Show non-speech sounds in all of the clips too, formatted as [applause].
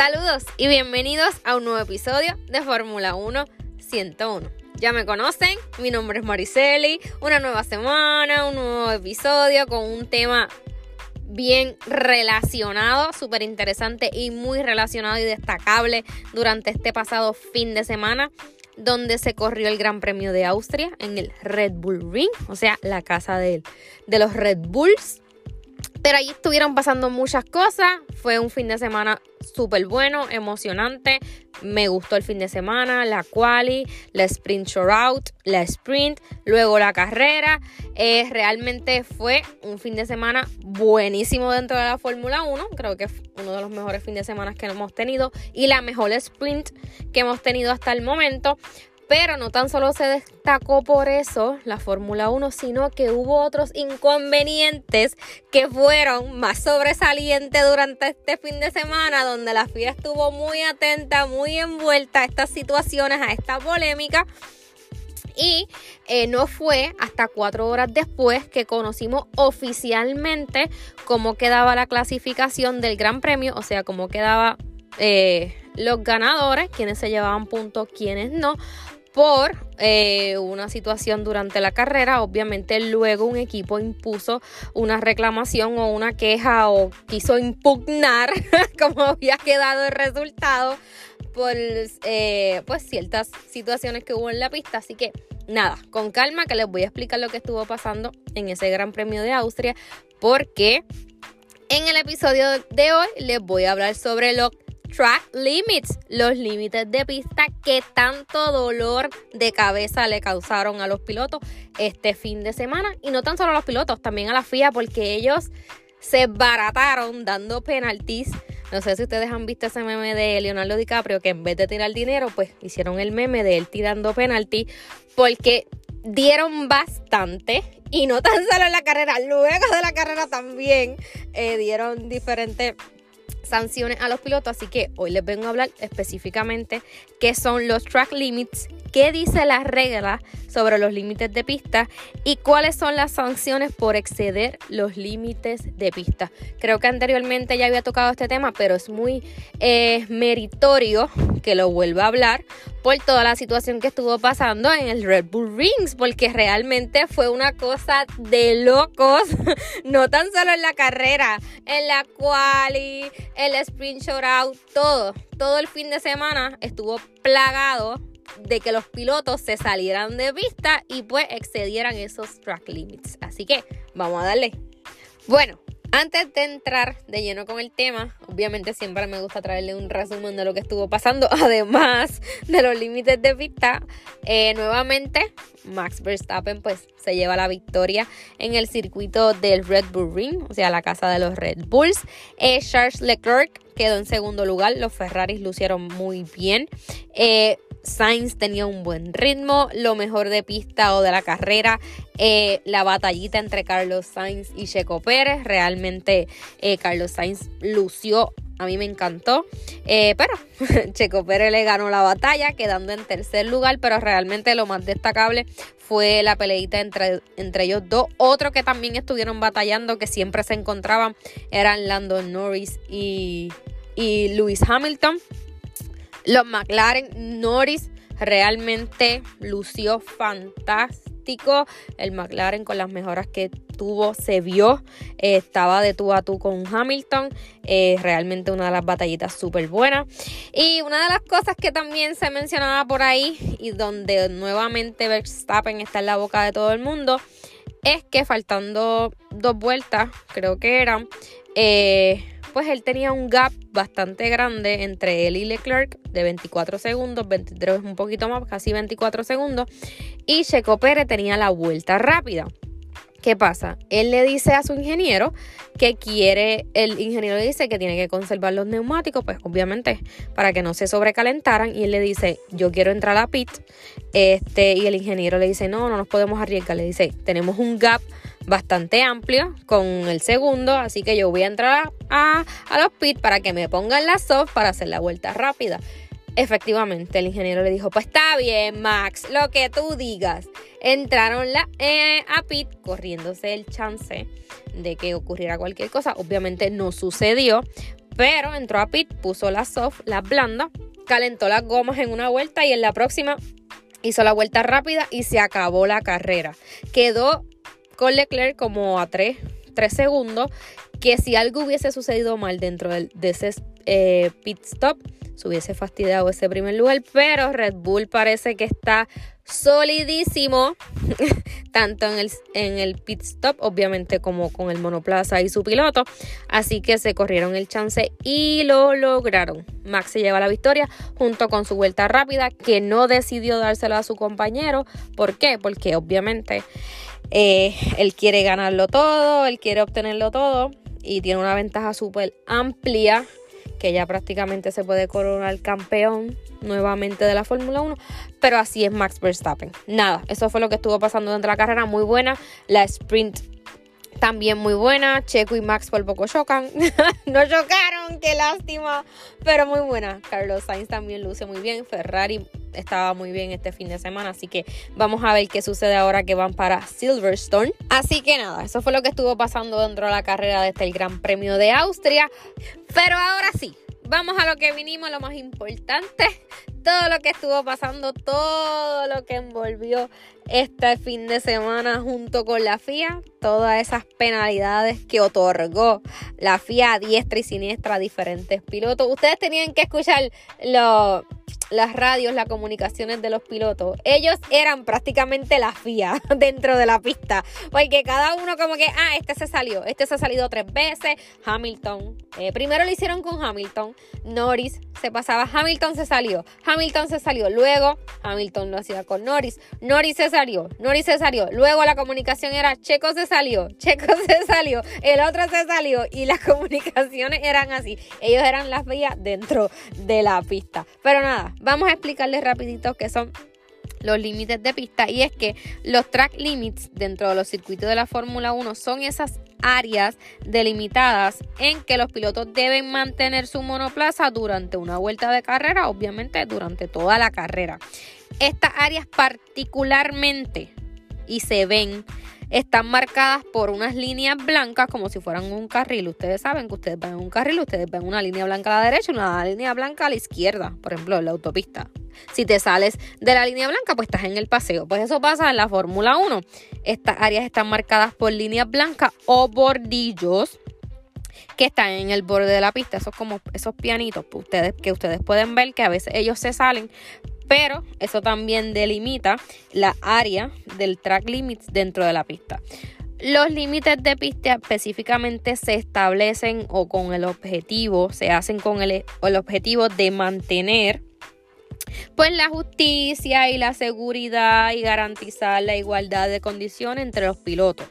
Saludos y bienvenidos a un nuevo episodio de Fórmula 1 101. Ya me conocen, mi nombre es Mariceli, una nueva semana, un nuevo episodio con un tema bien relacionado, súper interesante y muy relacionado y destacable durante este pasado fin de semana donde se corrió el Gran Premio de Austria en el Red Bull Ring, o sea, la casa de, de los Red Bulls. Pero ahí estuvieron pasando muchas cosas. Fue un fin de semana súper bueno, emocionante. Me gustó el fin de semana, la quali, la sprint shootout, la sprint, luego la carrera. Eh, realmente fue un fin de semana buenísimo dentro de la Fórmula 1. Creo que fue uno de los mejores fines de semana que hemos tenido y la mejor sprint que hemos tenido hasta el momento. Pero no tan solo se destacó por eso la Fórmula 1, sino que hubo otros inconvenientes que fueron más sobresalientes durante este fin de semana, donde la FIA estuvo muy atenta, muy envuelta a estas situaciones, a esta polémica. Y eh, no fue hasta cuatro horas después que conocimos oficialmente cómo quedaba la clasificación del Gran Premio, o sea, cómo quedaba eh, los ganadores, quienes se llevaban puntos, quienes no por eh, una situación durante la carrera. Obviamente luego un equipo impuso una reclamación o una queja o quiso impugnar [laughs] como había quedado el resultado por eh, pues ciertas situaciones que hubo en la pista. Así que nada, con calma que les voy a explicar lo que estuvo pasando en ese Gran Premio de Austria porque en el episodio de hoy les voy a hablar sobre lo track limits, los límites de pista que tanto dolor de cabeza le causaron a los pilotos este fin de semana. Y no tan solo a los pilotos, también a la FIA, porque ellos se barataron dando penaltis. No sé si ustedes han visto ese meme de Leonardo DiCaprio, que en vez de tirar dinero, pues hicieron el meme de él tirando penalti, porque dieron bastante y no tan solo en la carrera, luego de la carrera también eh, dieron diferentes sanciones a los pilotos, así que hoy les vengo a hablar específicamente qué son los track limits, qué dice la regla sobre los límites de pista y cuáles son las sanciones por exceder los límites de pista. Creo que anteriormente ya había tocado este tema, pero es muy eh, meritorio que lo vuelva a hablar por toda la situación que estuvo pasando en el Red Bull Rings, porque realmente fue una cosa de locos, [laughs] no tan solo en la carrera, en la quali, el sprint out, todo, todo el fin de semana estuvo plagado de que los pilotos se salieran de pista y pues excedieran esos track limits. Así que vamos a darle. Bueno, antes de entrar de lleno con el tema, obviamente siempre me gusta traerle un resumen de lo que estuvo pasando, [laughs] además de los límites de pista. Eh, nuevamente, Max Verstappen pues se lleva la victoria en el circuito del Red Bull Ring, o sea, la casa de los Red Bulls. Eh, Charles Leclerc quedó en segundo lugar, los Ferraris lucieron muy bien. Eh, Sainz tenía un buen ritmo, lo mejor de pista o de la carrera, eh, la batallita entre Carlos Sainz y Checo Pérez, realmente eh, Carlos Sainz lució, a mí me encantó, eh, pero [laughs] Checo Pérez le ganó la batalla quedando en tercer lugar, pero realmente lo más destacable fue la peleita entre, entre ellos dos. Otro que también estuvieron batallando, que siempre se encontraban, eran Landon Norris y, y Lewis Hamilton. Los McLaren Norris realmente lució fantástico. El McLaren con las mejoras que tuvo se vio. Eh, estaba de tú a tú con Hamilton. Eh, realmente una de las batallitas súper buenas. Y una de las cosas que también se mencionaba por ahí y donde nuevamente Verstappen está en la boca de todo el mundo es que faltando dos vueltas, creo que eran, eh, pues él tenía un gap bastante grande entre él y Leclerc de 24 segundos, 23 un poquito más, casi 24 segundos, y Checo Pérez tenía la vuelta rápida. ¿Qué pasa? Él le dice a su ingeniero que quiere, el ingeniero le dice que tiene que conservar los neumáticos, pues obviamente para que no se sobrecalentaran. Y él le dice, yo quiero entrar a pit. Este, y el ingeniero le dice, no, no nos podemos arriesgar. Le dice, tenemos un gap bastante amplio con el segundo, así que yo voy a entrar a, a los pits para que me pongan la soft para hacer la vuelta rápida. Efectivamente, el ingeniero le dijo, pues está bien, Max, lo que tú digas. Entraron la, eh, a pit corriéndose el chance de que ocurriera cualquier cosa. Obviamente no sucedió, pero entró a pit, puso la soft, la blanda, calentó las gomas en una vuelta y en la próxima hizo la vuelta rápida y se acabó la carrera. Quedó con Leclerc como a 3, segundos, que si algo hubiese sucedido mal dentro de, ese eh, pit stop, se hubiese fastidiado ese primer lugar, pero Red Bull parece que está solidísimo, [laughs] tanto en el, en el pit stop, obviamente, como con el monoplaza y su piloto. Así que se corrieron el chance y lo lograron. Max se lleva la victoria junto con su vuelta rápida, que no decidió dársela a su compañero. ¿Por qué? Porque obviamente eh, él quiere ganarlo todo, él quiere obtenerlo todo y tiene una ventaja súper amplia que ya prácticamente se puede coronar campeón nuevamente de la Fórmula 1, pero así es Max Verstappen. Nada, eso fue lo que estuvo pasando de la carrera, muy buena. La sprint también muy buena. Checo y Max por poco chocan. [laughs] no chocaron, qué lástima. Pero muy buena. Carlos Sainz también luce muy bien. Ferrari estaba muy bien este fin de semana. Así que vamos a ver qué sucede ahora que van para Silverstone. Así que nada, eso fue lo que estuvo pasando dentro de la carrera desde el Gran Premio de Austria. Pero ahora sí, vamos a lo que vinimos, lo más importante. Todo lo que estuvo pasando, todo lo que envolvió este fin de semana junto con la FIA, todas esas penalidades que otorgó la FIA a diestra y siniestra a diferentes pilotos. Ustedes tenían que escuchar los las radios, las comunicaciones de los pilotos, ellos eran prácticamente la FIA [laughs] dentro de la pista, porque cada uno como que, ah, este se salió, este se ha salido tres veces, Hamilton, eh, primero lo hicieron con Hamilton, Norris se pasaba, Hamilton se salió, Hamilton se salió, luego Hamilton lo hacía con Norris, Norris se salió, Norris se salió, luego la comunicación era Checo se salió, [laughs] Checo se salió, el otro se salió y las [laughs] comunicaciones eran así, ellos eran las FIA dentro de la pista, pero nada, vamos a explicarles rapidito qué son los límites de pista y es que los track limits dentro de los circuitos de la Fórmula 1 son esas áreas delimitadas en que los pilotos deben mantener su monoplaza durante una vuelta de carrera, obviamente durante toda la carrera. Estas áreas particularmente y se ven están marcadas por unas líneas blancas como si fueran un carril. Ustedes saben que ustedes ven un carril, ustedes ven una línea blanca a la derecha y una línea blanca a la izquierda, por ejemplo, en la autopista. Si te sales de la línea blanca, pues estás en el paseo. Pues eso pasa en la Fórmula 1. Estas áreas están marcadas por líneas blancas o bordillos que están en el borde de la pista. Esos como esos pianitos pues, ustedes, que ustedes pueden ver que a veces ellos se salen pero eso también delimita la área del track limits dentro de la pista. Los límites de pista específicamente se establecen o con el objetivo, se hacen con el, el objetivo de mantener pues la justicia y la seguridad y garantizar la igualdad de condiciones entre los pilotos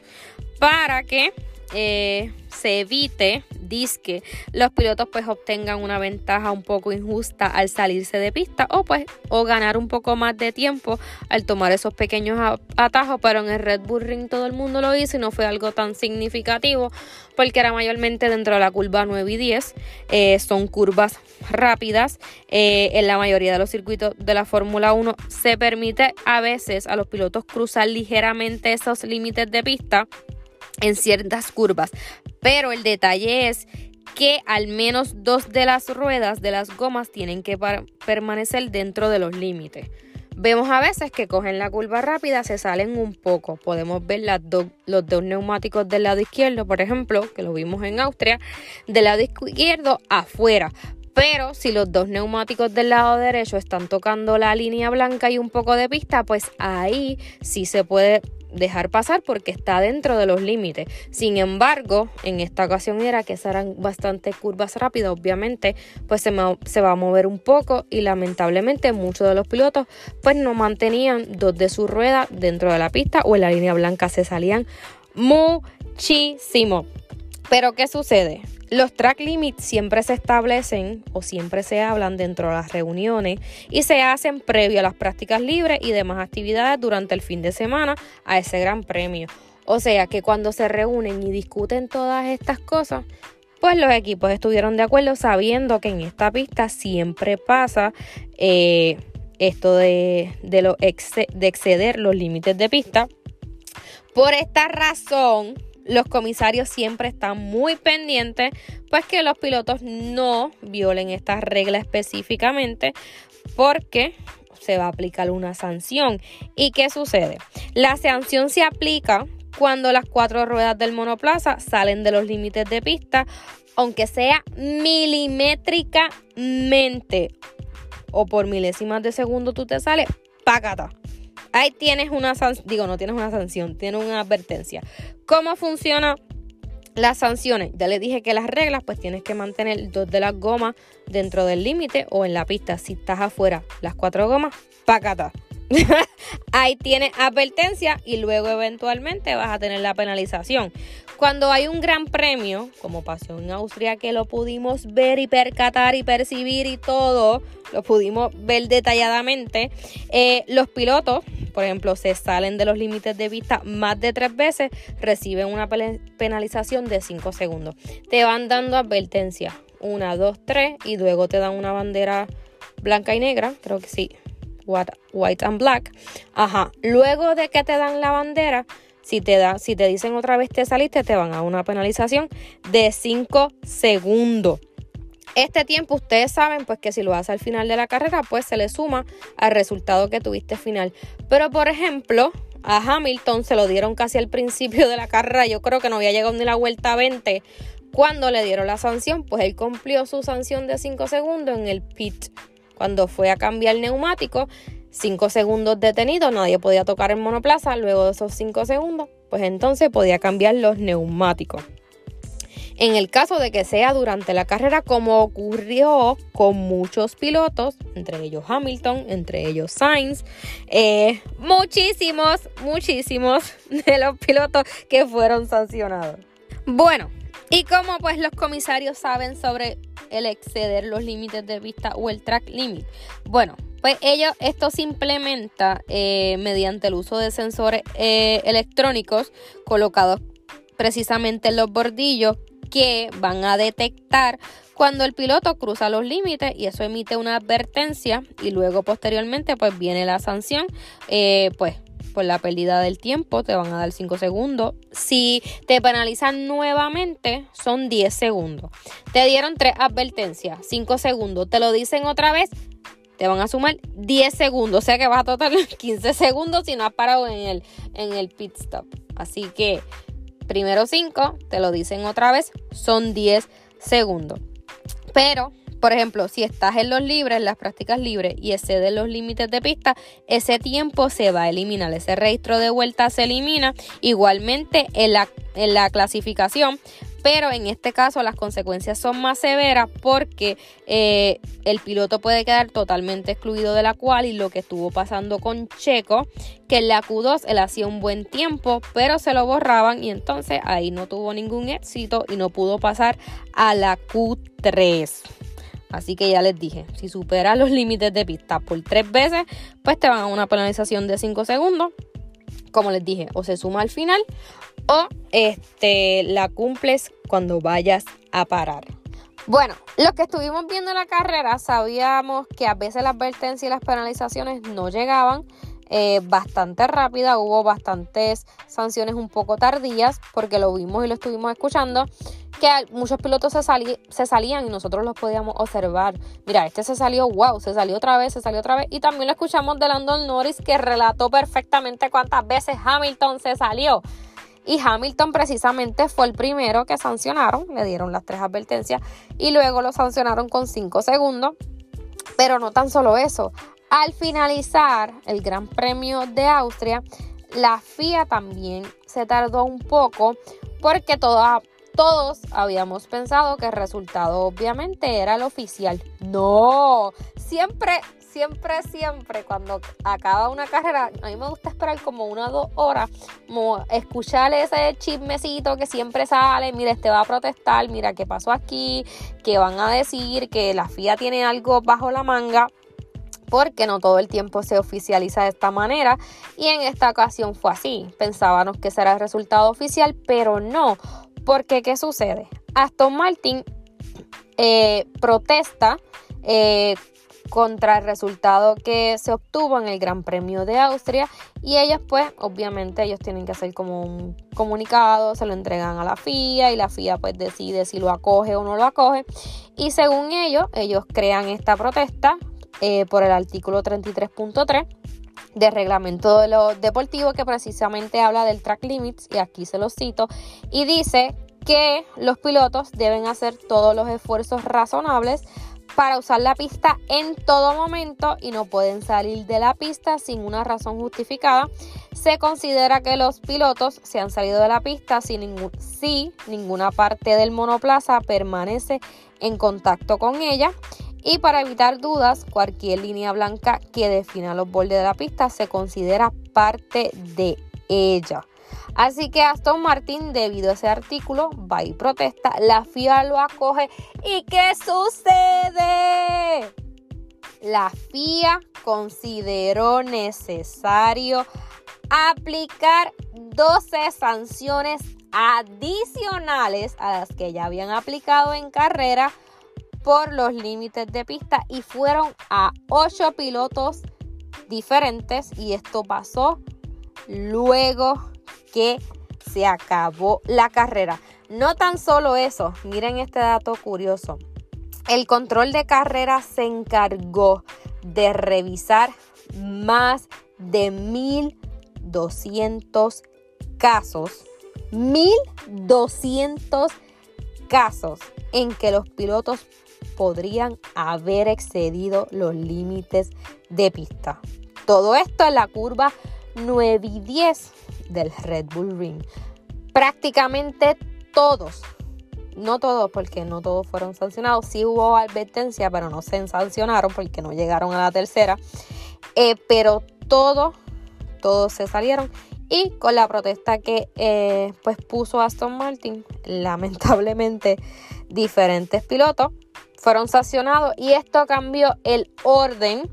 para que eh, se evite disque los pilotos pues obtengan una ventaja un poco injusta al salirse de pista o pues o ganar un poco más de tiempo al tomar esos pequeños atajos pero en el Red Bull Ring todo el mundo lo hizo y no fue algo tan significativo porque era mayormente dentro de la curva 9 y 10 eh, son curvas rápidas eh, en la mayoría de los circuitos de la Fórmula 1 se permite a veces a los pilotos cruzar ligeramente esos límites de pista en ciertas curvas. Pero el detalle es que al menos dos de las ruedas de las gomas tienen que permanecer dentro de los límites. Vemos a veces que cogen la curva rápida, se salen un poco. Podemos ver los dos neumáticos del lado izquierdo, por ejemplo, que lo vimos en Austria, del lado izquierdo afuera. Pero si los dos neumáticos del lado derecho están tocando la línea blanca y un poco de pista, pues ahí sí se puede dejar pasar porque está dentro de los límites. Sin embargo, en esta ocasión era que serán bastante curvas rápidas, obviamente, pues se, se, va a mover un poco y lamentablemente muchos de los pilotos pues no mantenían dos de sus ruedas dentro de la pista o en la línea blanca se salían muchísimo. Pero ¿qué sucede? Los track limits siempre se establecen o siempre se hablan dentro de las reuniones y se hacen previo a las prácticas libres y demás actividades durante el fin de semana a ese gran premio. O sea que cuando se reúnen y discuten todas estas cosas, pues los equipos estuvieron de acuerdo sabiendo que en esta pista siempre pasa eh, esto de, de exceder los límites de pista. Por esta razón, los comisarios siempre están muy pendientes, pues que los pilotos no violen esta regla específicamente, porque se va a aplicar una sanción. ¿Y qué sucede? La sanción se aplica cuando las cuatro ruedas del monoplaza salen de los límites de pista, aunque sea milimétricamente o por milésimas de segundo tú te sales, págata. Ahí tienes una sanción, digo, no tienes una sanción, tienes una advertencia. ¿Cómo funciona las sanciones? Ya les dije que las reglas, pues tienes que mantener dos de las gomas dentro del límite o en la pista. Si estás afuera, las cuatro gomas, págata. [laughs] Ahí tienes advertencia y luego eventualmente vas a tener la penalización. Cuando hay un gran premio, como pasó en Austria, que lo pudimos ver y percatar y percibir y todo, lo pudimos ver detalladamente, eh, los pilotos, por ejemplo, se salen de los límites de vista más de tres veces, reciben una penalización de cinco segundos. Te van dando advertencia, una, dos, tres, y luego te dan una bandera blanca y negra, creo que sí, white and black. Ajá. Luego de que te dan la bandera, si te, da, si te dicen otra vez te saliste, te van a una penalización de 5 segundos. Este tiempo ustedes saben pues que si lo hace al final de la carrera pues se le suma al resultado que tuviste final. Pero por ejemplo a Hamilton se lo dieron casi al principio de la carrera, yo creo que no había llegado ni la vuelta 20 cuando le dieron la sanción, pues él cumplió su sanción de 5 segundos en el pit cuando fue a cambiar el neumático, 5 segundos detenido, nadie podía tocar el monoplaza, luego de esos 5 segundos, pues entonces podía cambiar los neumáticos. En el caso de que sea durante la carrera, como ocurrió con muchos pilotos, entre ellos Hamilton, entre ellos Sainz, eh, muchísimos, muchísimos de los pilotos que fueron sancionados. Bueno, y como pues los comisarios saben sobre el exceder los límites de vista o el track limit, bueno, pues ellos, esto se implementa eh, mediante el uso de sensores eh, electrónicos colocados precisamente en los bordillos que van a detectar cuando el piloto cruza los límites y eso emite una advertencia y luego posteriormente pues viene la sanción eh, pues por la pérdida del tiempo, te van a dar 5 segundos. Si te penalizan nuevamente, son 10 segundos. Te dieron tres advertencias, 5 segundos. Te lo dicen otra vez, te van a sumar 10 segundos. O sea que vas a total [laughs] 15 segundos si no has parado en el, en el pit stop. Así que primero 5, te lo dicen otra vez, son 10 segundos. Pero por ejemplo, si estás en los libres, en las prácticas libres y excede los límites de pista, ese tiempo se va a eliminar. Ese registro de vuelta se elimina. Igualmente en la, en la clasificación pero en este caso las consecuencias son más severas porque eh, el piloto puede quedar totalmente excluido de la cual y lo que estuvo pasando con Checo, que en la Q2 él hacía un buen tiempo, pero se lo borraban y entonces ahí no tuvo ningún éxito y no pudo pasar a la Q3. Así que ya les dije, si superas los límites de pista por tres veces, pues te van a una penalización de 5 segundos. Como les dije, o se suma al final o este, la cumples cuando vayas a parar. Bueno, los que estuvimos viendo la carrera sabíamos que a veces las advertencias y las penalizaciones no llegaban eh, bastante rápida, hubo bastantes sanciones un poco tardías porque lo vimos y lo estuvimos escuchando que muchos pilotos se, se salían y nosotros los podíamos observar. Mira, este se salió, wow, se salió otra vez, se salió otra vez. Y también lo escuchamos de Landon Norris que relató perfectamente cuántas veces Hamilton se salió. Y Hamilton precisamente fue el primero que sancionaron, le dieron las tres advertencias y luego lo sancionaron con cinco segundos. Pero no tan solo eso, al finalizar el Gran Premio de Austria, la FIA también se tardó un poco porque toda, todos habíamos pensado que el resultado obviamente era el oficial. No, siempre siempre, siempre, cuando acaba una carrera, a mí me gusta esperar como una o dos horas, como escuchar ese chismecito que siempre sale, mira, este va a protestar, mira qué pasó aquí, que van a decir que la FIA tiene algo bajo la manga porque no todo el tiempo se oficializa de esta manera y en esta ocasión fue así. Pensábamos que será el resultado oficial, pero no, porque ¿qué sucede? Aston Martin eh, protesta eh, contra el resultado que se obtuvo en el Gran Premio de Austria y ellos pues obviamente ellos tienen que hacer como un comunicado, se lo entregan a la FIA y la FIA pues decide si lo acoge o no lo acoge y según ellos ellos crean esta protesta eh, por el artículo 33.3 del reglamento de los deportivos que precisamente habla del track limits y aquí se lo cito y dice que los pilotos deben hacer todos los esfuerzos razonables para usar la pista en todo momento y no pueden salir de la pista sin una razón justificada. Se considera que los pilotos se han salido de la pista si, si ninguna parte del monoplaza permanece en contacto con ella y para evitar dudas, cualquier línea blanca que defina los bordes de la pista se considera parte de ella. Así que Aston Martin, debido a ese artículo, va y protesta, la FIA lo acoge. ¿Y qué sucede? La FIA consideró necesario aplicar 12 sanciones adicionales a las que ya habían aplicado en carrera por los límites de pista y fueron a 8 pilotos diferentes y esto pasó luego que se acabó la carrera. No tan solo eso, miren este dato curioso. El control de carrera se encargó de revisar más de 1200 casos. 1200 casos en que los pilotos podrían haber excedido los límites de pista. Todo esto en la curva 9 y 10 del Red Bull Ring. Prácticamente todos, no todos porque no todos fueron sancionados, sí hubo advertencia, pero no se sancionaron porque no llegaron a la tercera, eh, pero todos, todos se salieron y con la protesta que eh, pues puso Aston Martin, lamentablemente diferentes pilotos fueron sancionados y esto cambió el orden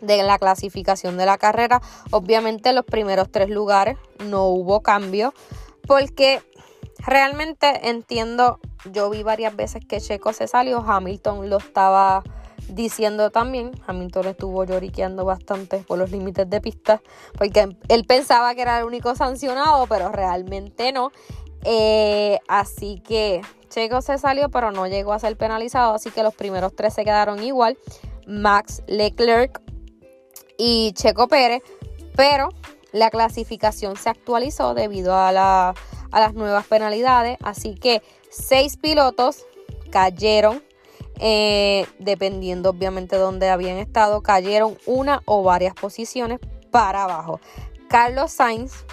de la clasificación de la carrera. Obviamente los primeros tres lugares no hubo cambio porque realmente entiendo, yo vi varias veces que Checo se salió, Hamilton lo estaba diciendo también, Hamilton estuvo lloriqueando bastante por los límites de pista porque él pensaba que era el único sancionado, pero realmente no. Eh, así que Checo se salió, pero no llegó a ser penalizado, así que los primeros tres se quedaron igual. Max Leclerc y Checo Pérez, pero la clasificación se actualizó debido a, las nuevas penalidades, así que seis pilotos cayeron, eh, dependiendo obviamente de dónde habían estado, cayeron una o varias posiciones para abajo. Carlos Sainz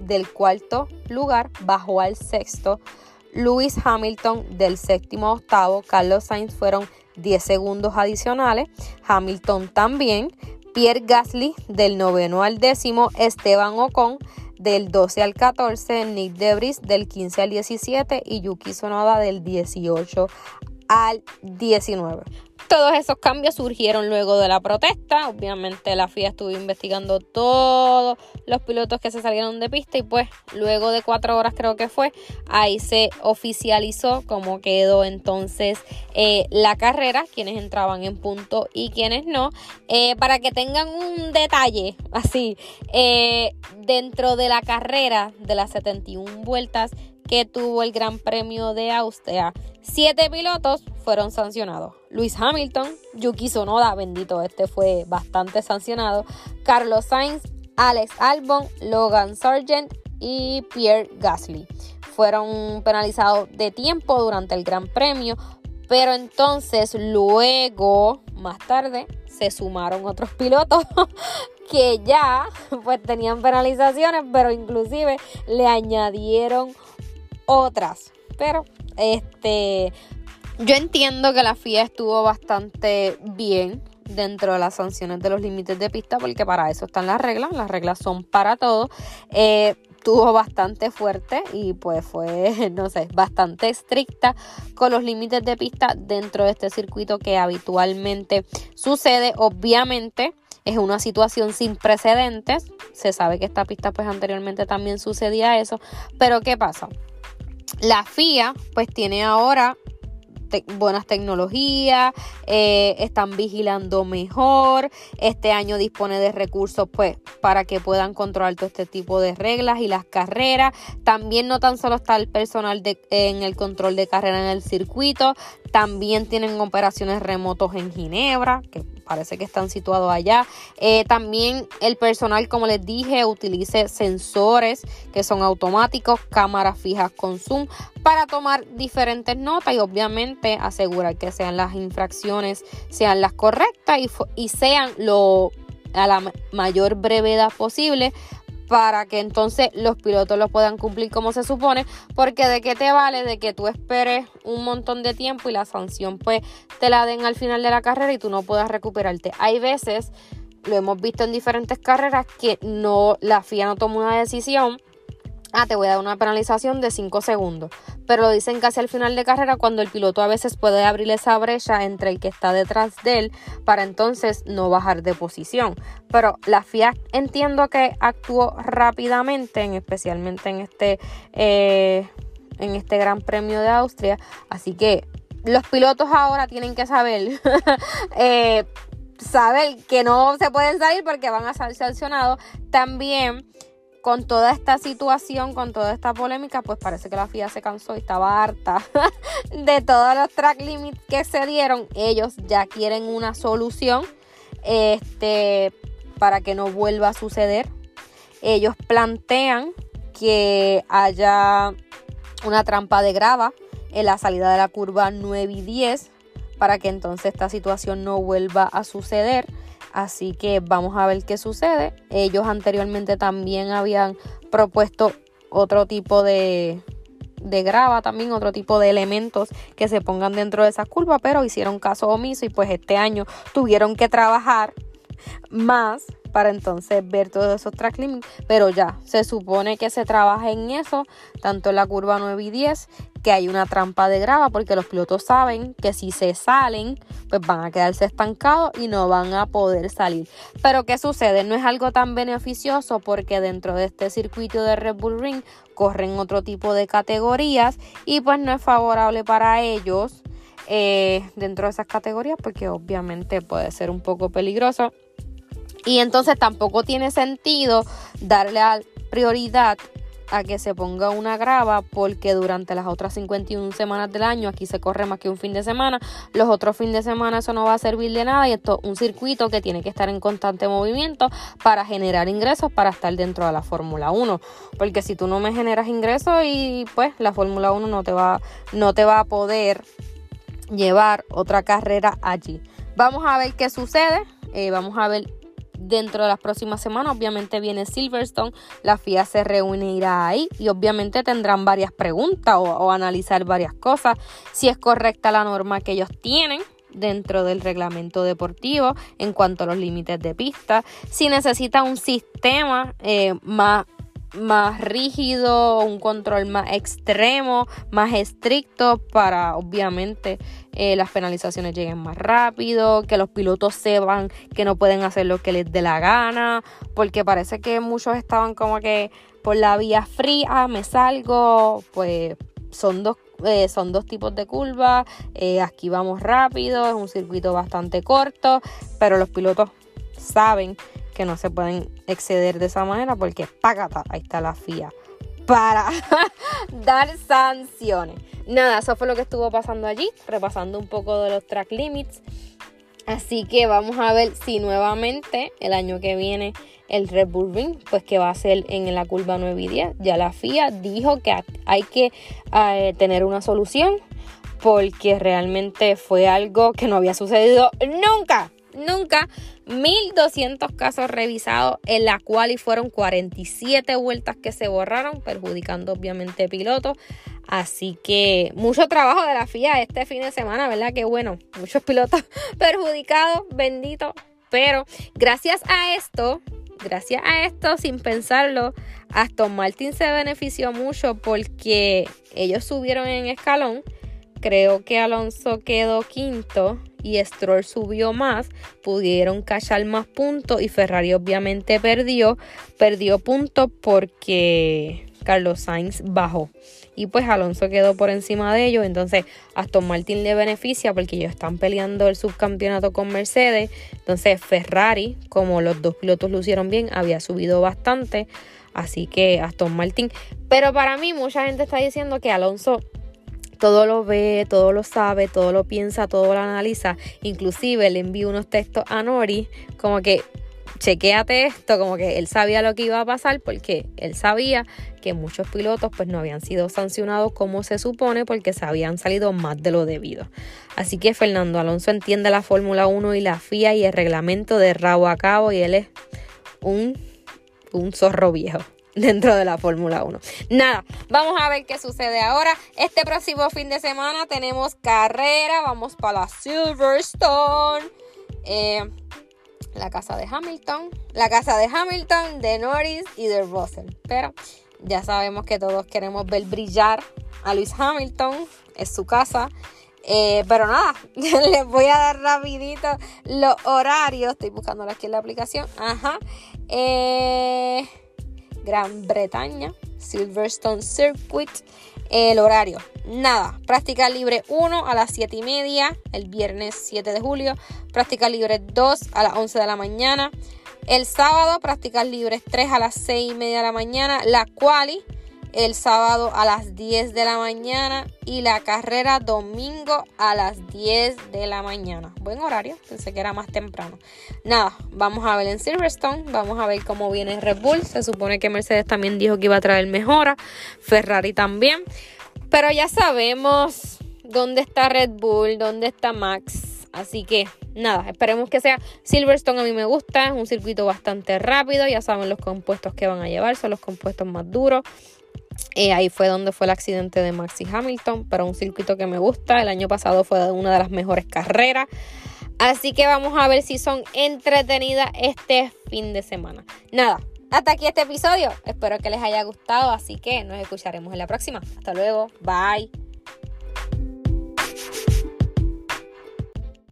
del cuarto lugar bajó al sexto. Lewis Hamilton del séptimo octavo. Carlos Sainz fueron 10 segundos adicionales. Hamilton también. Pierre Gasly del noveno al décimo, Esteban Ocon del 12 al 14, Nick Debris del 15 al 17 y Yuki Sonoda del 18 al 19. Todos esos cambios surgieron luego de la protesta. Obviamente la FIA estuvo investigando todos los pilotos que se salieron de pista y pues luego de cuatro horas creo que fue, ahí se oficializó cómo quedó entonces eh, la carrera, quienes entraban en punto y quienes no. Eh, para que tengan un detalle así, eh, dentro de la carrera de las 71 vueltas que tuvo el Gran Premio de Austria, siete pilotos fueron sancionados. Luis Hamilton, Yuki Sonoda, bendito, este fue bastante sancionado. Carlos Sainz, Alex Albon, Logan Sargent y Pierre Gasly. Fueron penalizados de tiempo durante el Gran Premio, pero entonces luego, más tarde, se sumaron otros pilotos [laughs] que ya pues tenían penalizaciones, pero inclusive le añadieron otras. Pero este yo entiendo que la FIA estuvo bastante bien dentro de las sanciones de los límites de pista, porque para eso están las reglas, las reglas son para todo. Eh, tuvo bastante fuerte y pues fue, [laughs] no sé, bastante estricta con los límites de pista dentro de este circuito que habitualmente sucede. Obviamente es una situación sin precedentes. Se sabe que esta pista pues anteriormente también sucedía eso. Pero ¿qué pasa? La FIA pues tiene ahora buenas tecnologías, eh, están vigilando mejor, este año dispone de recursos pues para que puedan controlar todo este tipo de reglas y las carreras. También no tan solo está el personal de, en el control de carrera en el circuito, también tienen operaciones remotos en Ginebra, que parece que están situados allá. Eh, también el personal, como les dije, utilice sensores que son automáticos, cámaras fijas con zoom para tomar diferentes notas y obviamente asegurar que sean las infracciones, sean las correctas y, y sean lo a la mayor brevedad posible para que entonces los pilotos lo puedan cumplir como se supone, porque de qué te vale de que tú esperes un montón de tiempo y la sanción pues te la den al final de la carrera y tú no puedas recuperarte. Hay veces, lo hemos visto en diferentes carreras, que no la FIA no toma una decisión ah, te voy a dar una penalización de 5 segundos. Pero lo dicen casi al final de carrera cuando el piloto a veces puede abrir esa brecha entre el que está detrás de él para entonces no bajar de posición. Pero la FIA entiendo que actuó rápidamente, especialmente en este, eh, en este Gran Premio de Austria. Así que los pilotos ahora tienen que saber. [laughs] eh, saber que no se pueden salir porque van a ser sancionados. También con toda esta situación, con toda esta polémica, pues parece que la FIA se cansó y estaba harta [laughs] de todos los track limits que se dieron. Ellos ya quieren una solución este, para que no vuelva a suceder. Ellos plantean que haya una trampa de grava en la salida de la curva 9 y 10 para que entonces esta situación no vuelva a suceder. Así que vamos a ver qué sucede. Ellos anteriormente también habían propuesto otro tipo de, de grava, también otro tipo de elementos que se pongan dentro de esas curvas, pero hicieron caso omiso y pues este año tuvieron que trabajar más para entonces ver todos esos track limits, pero ya se supone que se trabaja en eso, tanto en la curva 9 y 10, que hay una trampa de grava porque los pilotos saben que si se salen, pues van a quedarse estancados y no van a poder salir. Pero ¿qué sucede? No es algo tan beneficioso porque dentro de este circuito de Red Bull Ring corren otro tipo de categorías y pues no es favorable para ellos eh, dentro de esas categorías porque obviamente puede ser un poco peligroso. Y entonces tampoco tiene sentido darle prioridad a que se ponga una grava porque durante las otras 51 semanas del año aquí se corre más que un fin de semana los otros fines de semana eso no va a servir de nada y esto es un circuito que tiene que estar en constante movimiento para generar ingresos para estar dentro de la Fórmula 1 porque si tú no me generas ingresos y pues la Fórmula 1 no te va no te va a poder llevar otra carrera allí. Vamos a ver qué sucede eh, vamos a ver dentro de las próximas semanas. Obviamente viene Silverstone, la FIA se reunirá ahí y obviamente tendrán varias preguntas o, analizar varias cosas, si es correcta la norma que ellos tienen dentro del reglamento deportivo en cuanto a los límites de pista, si necesita un sistema eh, más más rígido, un control más extremo, más estricto para obviamente eh, las penalizaciones lleguen más rápido, que los pilotos sepan que no pueden hacer lo que les dé la gana, porque parece que muchos estaban como que por la vía fría me salgo, pues son dos eh, son dos tipos de curvas, eh, aquí vamos rápido, es un circuito bastante corto, pero los pilotos saben que no se pueden exceder de esa manera porque págata, ahí está la FIA para [laughs] dar sanciones. Nada, eso fue lo que estuvo pasando allí, repasando un poco de los track limits. Así que vamos a ver si nuevamente el año que viene el Red Bull Ring, pues que va a ser en la curva 9 y 10. Ya la FIA dijo que hay que eh, tener una solución porque realmente fue algo que no había sucedido nunca nunca. 1200 casos revisados, en la cual y fueron 47 vueltas que se borraron, perjudicando obviamente pilotos. Así que mucho trabajo de la FIA este fin de semana, ¿verdad? Que bueno, muchos pilotos [laughs] perjudicados, bendito. Pero gracias a esto, gracias a esto, sin pensarlo, Aston Martin se benefició mucho porque ellos subieron en escalón. Creo que Alonso quedó quinto y Stroll subió más, pudieron cachar más puntos y Ferrari obviamente perdió, perdió puntos porque Carlos Sainz bajó. Y pues Alonso quedó por encima de ellos, entonces Aston Martin le beneficia porque ellos están peleando el subcampeonato con Mercedes, entonces Ferrari, como los dos pilotos lucieron bien, había subido bastante, así que Aston Martin, pero para mí mucha gente está diciendo que Alonso todo lo ve, todo lo sabe, todo lo piensa, todo lo analiza. Inclusive le envío unos textos a Nori como que chequéate esto, como que él sabía lo que iba a pasar porque él sabía que muchos pilotos pues no habían sido sancionados como se supone porque se habían salido más de lo debido. Así que Fernando Alonso entiende la Fórmula 1 y la FIA y el reglamento de rabo a cabo y él es un, un zorro viejo dentro de la Fórmula 1. Nada, vamos a ver qué sucede ahora. Este próximo fin de semana tenemos carrera, vamos para la Silverstone. Eh, la casa de Hamilton, la casa de Hamilton, de Norris y de Russell. Pero ya sabemos que todos queremos ver brillar a Luis Hamilton, es su casa. Eh, pero nada, [laughs] les voy a dar rapidito los horarios. Estoy buscándolos aquí en la aplicación. Ajá. Eh, Gran Bretaña, Silverstone Circuit. El horario, nada, práctica libre 1 a las 7 y media, el viernes 7 de julio, práctica libre 2 a las 11 de la mañana, el sábado prácticas libres 3 a las 6 y media de la mañana, la quali el sábado a las 10 de la mañana y la carrera domingo a las 10 de la mañana. Buen horario, pensé que era más temprano. Nada, vamos a ver en Silverstone, vamos a ver cómo viene Red Bull. Se supone que Mercedes también dijo que iba a traer mejora, Ferrari también. Pero ya sabemos dónde está Red Bull, dónde está Max. Así que nada, esperemos que sea Silverstone. A mí me gusta, es un circuito bastante rápido. Ya saben los compuestos que van a llevar, son los compuestos más duros. Eh, ahí fue donde fue el accidente de Maxi Hamilton, pero un circuito que me gusta. El año pasado fue una de las mejores carreras. Así que vamos a ver si son entretenidas este fin de semana. Nada, hasta aquí este episodio. Espero que les haya gustado, así que nos escucharemos en la próxima. Hasta luego, bye.